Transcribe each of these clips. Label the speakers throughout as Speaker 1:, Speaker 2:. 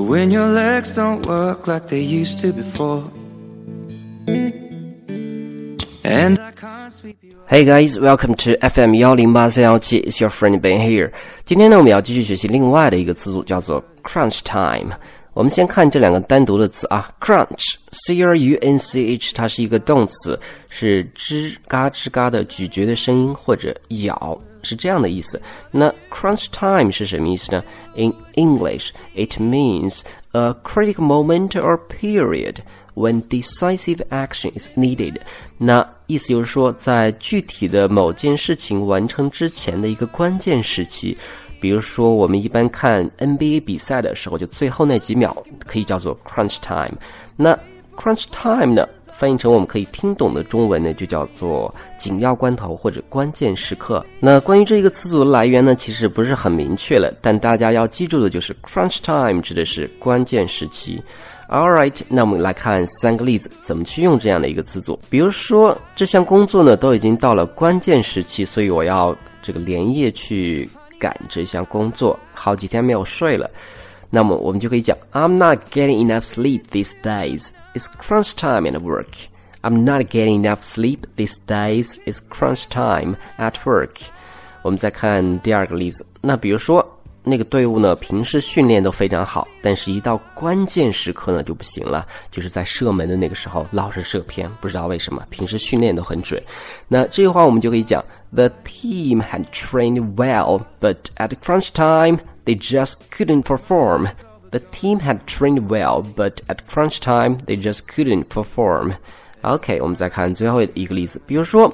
Speaker 1: When your legs don't work like they used to before. And I can't sweep you
Speaker 2: Hey guys, welcome to FM 幺零八三幺七，It's your friend Ben here。今天呢，我们要继续学习另外的一个词组，叫做 crunch time。我们先看这两个单独的词啊，crunch，c r u n c h，它是一个动词，是吱嘎吱嘎的咀嚼的声音或者咬，是这样的意思。那 crunch time 是什么意思呢？In English, it means a critical moment or period when decisive action is needed。那意思就是说，在具体的某件事情完成之前的一个关键时期。比如说，我们一般看 NBA 比赛的时候，就最后那几秒可以叫做 crunch time。那 crunch time 呢，翻译成我们可以听懂的中文呢，就叫做紧要关头或者关键时刻。那关于这一个词组的来源呢，其实不是很明确了，但大家要记住的就是 crunch time 指的是关键时期。All right，那我们来看三个例子，怎么去用这样的一个词组。比如说，这项工作呢都已经到了关键时期，所以我要这个连夜去。赶这项工作，好几天没有睡了，那么我们就可以讲，I'm not getting enough sleep these days. It's crunch time at work. I'm not getting enough sleep these days. It's crunch time at work. 我们再看第二个例子，那比如说那个队伍呢，平时训练都非常好，但是一到关键时刻呢就不行了，就是在射门的那个时候老是射偏，不知道为什么，平时训练都很准。那这句话我们就可以讲。The team had trained well, but at crunch time, they just couldn't perform. The team had trained well, but at crunch time, they just couldn't perform. OK，我们再看最后一个例子，比如说，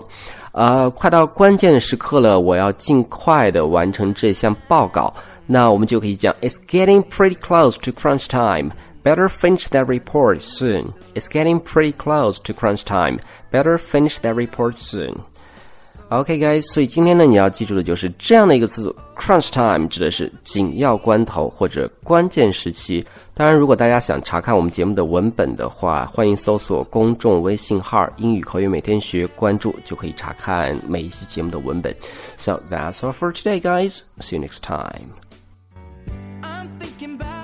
Speaker 2: 呃，快到关键的时刻了，我要尽快的完成这项报告。那我们就可以讲，It's getting pretty close to crunch time. Better finish that report soon. It's getting pretty close to crunch time. Better finish that report soon. OK guys，所以今天呢，你要记住的就是这样的一个词组，crunch time 指的是紧要关头或者关键时期。当然，如果大家想查看我们节目的文本的话，欢迎搜索公众微信号“英语口语每天学”，关注就可以查看每一期节目的文本。So that's all for today, guys. See you next time. I'm thinking about